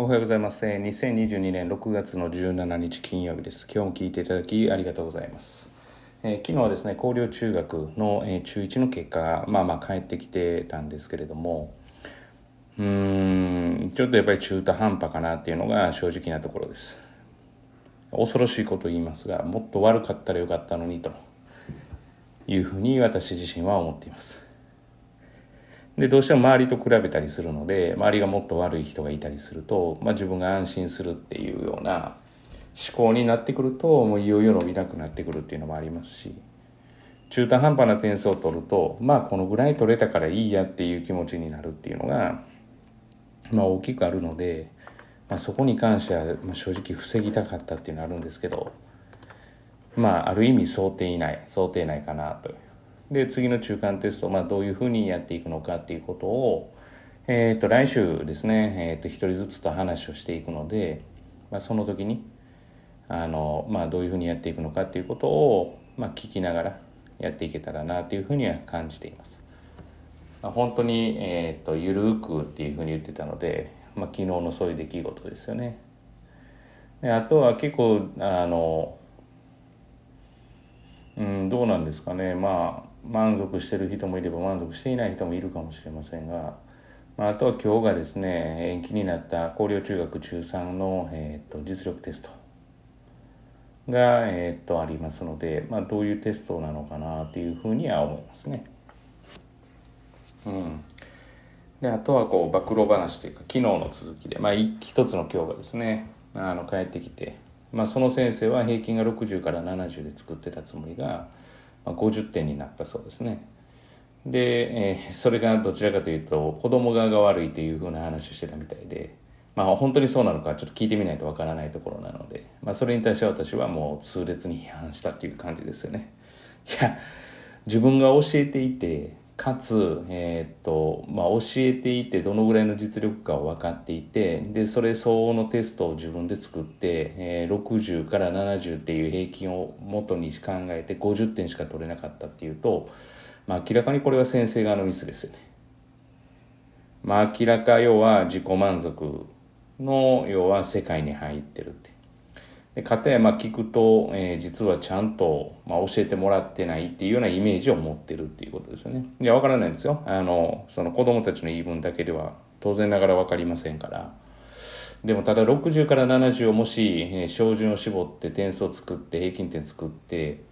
おはようございます。2022年6月の17日金曜日です。今日も聞いていただきありがとうございます。えー、昨日はですね、高陵中学の、えー、中1の結果がまあまあ返ってきてたんですけれども、うーん、ちょっとやっぱり中途半端かなっていうのが正直なところです。恐ろしいことを言いますが、もっと悪かったらよかったのにというふうに私自身は思っています。でどうしても周りと比べたりするので周りがもっと悪い人がいたりすると、まあ、自分が安心するっていうような思考になってくるともういよいよ伸びなくなってくるっていうのもありますし中途半端な点数を取るとまあこのぐらい取れたからいいやっていう気持ちになるっていうのが、まあ、大きくあるので、まあ、そこに関しては正直防ぎたかったっていうのはあるんですけどまあある意味想定内想定内かなという。で次の中間テスト、まあ、どういうふうにやっていくのかっていうことを、えー、と来週ですね、えー、と1人ずつと話をしていくので、まあ、その時にあの、まあ、どういうふうにやっていくのかっていうことを、まあ、聞きながらやっていけたらなというふうには感じています。まあ、本当に、えーと、ゆるくっていうふうに言ってたので、まあ、昨日のそういう出来事ですよね。であとは結構あのうんどうなんですかねまあ満足してる人もいれば満足していない人もいるかもしれませんが、まあ、あとは今日がですね延期になった広陵中学中3の、えーと、実力テストが、えーと、ありますので、まあ、どういうテストなのかなというふうには思いますね。うん、であとはこう暴露話というか昨日の続きで、まあ、一つの今日がですねあの帰ってきて、まあ、その先生は平均が60から70で作ってたつもりがまあ、50点になったそうですね。で、えー、それがどちらかというと子供側が悪いというふうな話をしてたみたいで、まあ、本当にそうなのかちょっと聞いてみないとわからないところなので、まあ、それに対して私はもう痛烈に批判したっていう感じですよね。いや自分が教えていてかつ、えー、とまあ、教えていてどのぐらいの実力かを分かっていてでそれ相応のテストを自分で作って、えー、60から70っていう平均を元に考えて50点しか取れなかったっていうと、まあ、明らかにこれは先生側のミスですよね。まあ、明らか要は自己満足の要は世界に入ってるって。で片山聞くと、えー、実はちゃんと、まあ、教えてもらってないっていうようなイメージを持ってるっていうことですよね。いや、わからないんですよ。あの、その子供たちの言い分だけでは当然ながらわかりませんから。でもただ60から70をもし、えー、照準を絞って点数を作って平均点作って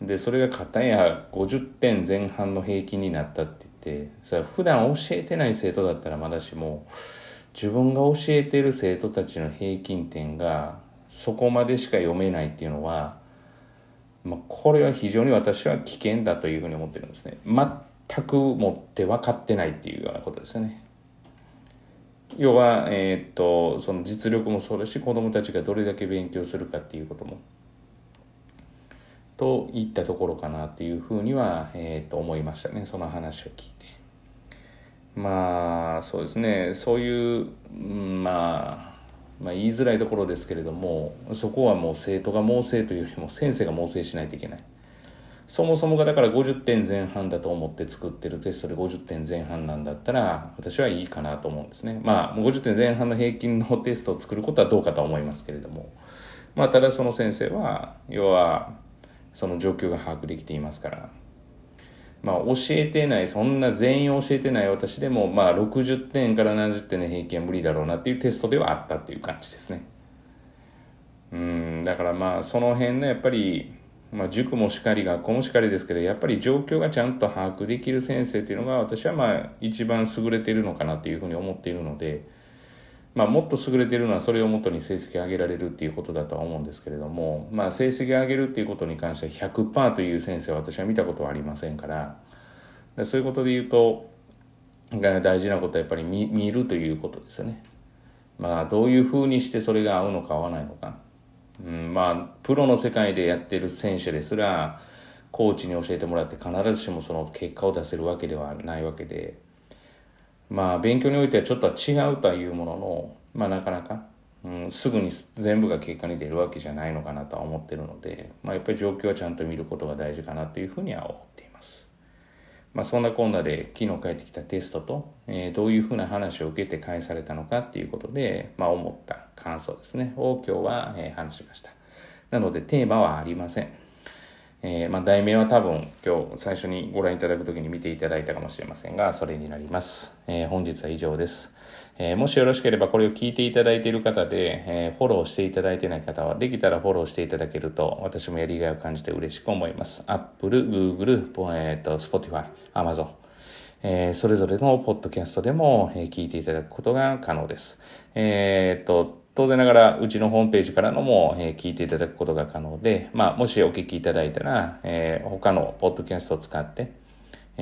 でそれが片や50点前半の平均になったって言ってそれは普段教えてない生徒だったらまだしも自分が教えてる生徒たちの平均点がそこまでしか読めないっていうのは、まあ、これは非常に私は危険だというふうに思ってるんですね。全くもって分かってないっていうようなことですよね。要は、えー、っとその実力もそうだし子どもたちがどれだけ勉強するかっていうこともといったところかなっていうふうには、えー、と思いましたね。その話を聞いて。まあそうですね。そういう、まあまあ、言いづらいところですけれどもそこはもう生徒が猛省というよりも先生が猛省しないといけない。そもそもがだから50点前半だと思って作ってるテストで50点前半なんだったら私はいいかなと思うんですね。まあ50点前半の平均のテストを作ることはどうかとは思いますけれども。まあただその先生は要はその状況が把握できていますからまあ、教えてない、そんな全員教えてない私でも、まあ、60点から70点の平均は無理だろうなっていうテストではあったっていう感じですね。うん、だからまあ、その辺のやっぱり、まあ、塾もしかり、学校もしかりですけど、やっぱり状況がちゃんと把握できる先生っていうのが、私はまあ、一番優れているのかなっていうふうに思っているので、まあ、もっと優れているのはそれをもとに成績を上げられるっていうことだとは思うんですけれども、まあ、成績を上げるっていうことに関しては100%という先生は私は見たことはありませんからそういうことで言うと大事なことはやっぱり見見るということですよね。まあどういうふうにしてそれが合うのか合わないのか。うん、まあプロの世界でやってる選手ですらコーチに教えてもらって必ずしもその結果を出せるわけではないわけで。まあ勉強においてはちょっとは違うというものの、まあなかなか、うん、すぐに全部が結果に出るわけじゃないのかなとは思ってるので、まあやっぱり状況はちゃんと見ることが大事かなというふうには思っています。まあ、そんなこんなで昨日帰ってきたテストと、えー、どういうふうな話を受けて返されたのかっていうことで、まあ、思った感想ですね、を今日は、えー、話しました。なのでテーマはありません。えー、まあ、題名は多分今日最初にご覧いただくときに見ていただいたかもしれませんが、それになります。えー、本日は以上です。えー、もしよろしければこれを聞いていただいている方で、えフォローしていただいてない方は、できたらフォローしていただけると、私もやりがいを感じて嬉しく思います。Apple、Google、えっ、と、Spotify、Amazon、えそれぞれのポッドキャストでも、え聞いていただくことが可能です。えっと、当然ながら、うちのホームページからのも、えー、聞いていただくことが可能で、まあ、もしお聞きいただいたら、えー、他のポッドキャストを使って、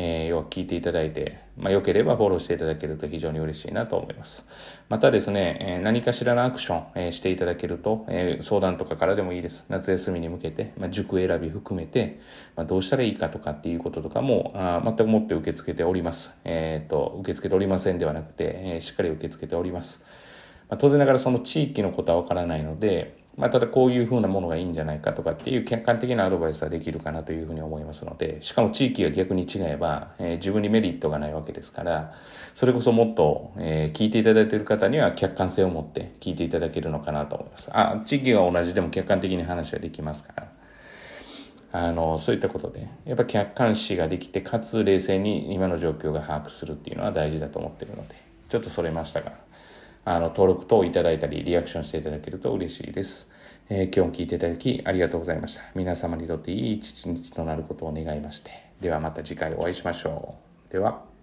えー、要は聞いていただいて、まあ、良ければフォローしていただけると非常に嬉しいなと思います。またですね、えー、何かしらのアクション、えー、していただけると、えー、相談とかからでもいいです。夏休みに向けて、まあ、塾選び含めて、まあ、どうしたらいいかとかっていうこととかも、あ全くもって受け付けております。えっ、と、受け付けておりませんではなくて、えー、しっかり受け付けております。まあ、当然ながらその地域のことはわからないので、まあ、ただこういうふうなものがいいんじゃないかとかっていう客観的なアドバイスはできるかなというふうに思いますので、しかも地域が逆に違えば、えー、自分にメリットがないわけですから、それこそもっと、えー、聞いていただいている方には客観性を持って聞いていただけるのかなと思います。あ、地域が同じでも客観的に話はできますから。あの、そういったことで、やっぱ客観視ができて、かつ冷静に今の状況が把握するっていうのは大事だと思ってるので、ちょっとそれましたが、あの、登録等いただいたり、リアクションしていただけると嬉しいです。えー、今日も聞いていただきありがとうございました。皆様にとっていい一日となることを願いまして。ではまた次回お会いしましょう。では。